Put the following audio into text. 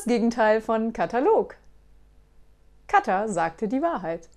das Gegenteil von Katalog. Katha sagte die Wahrheit.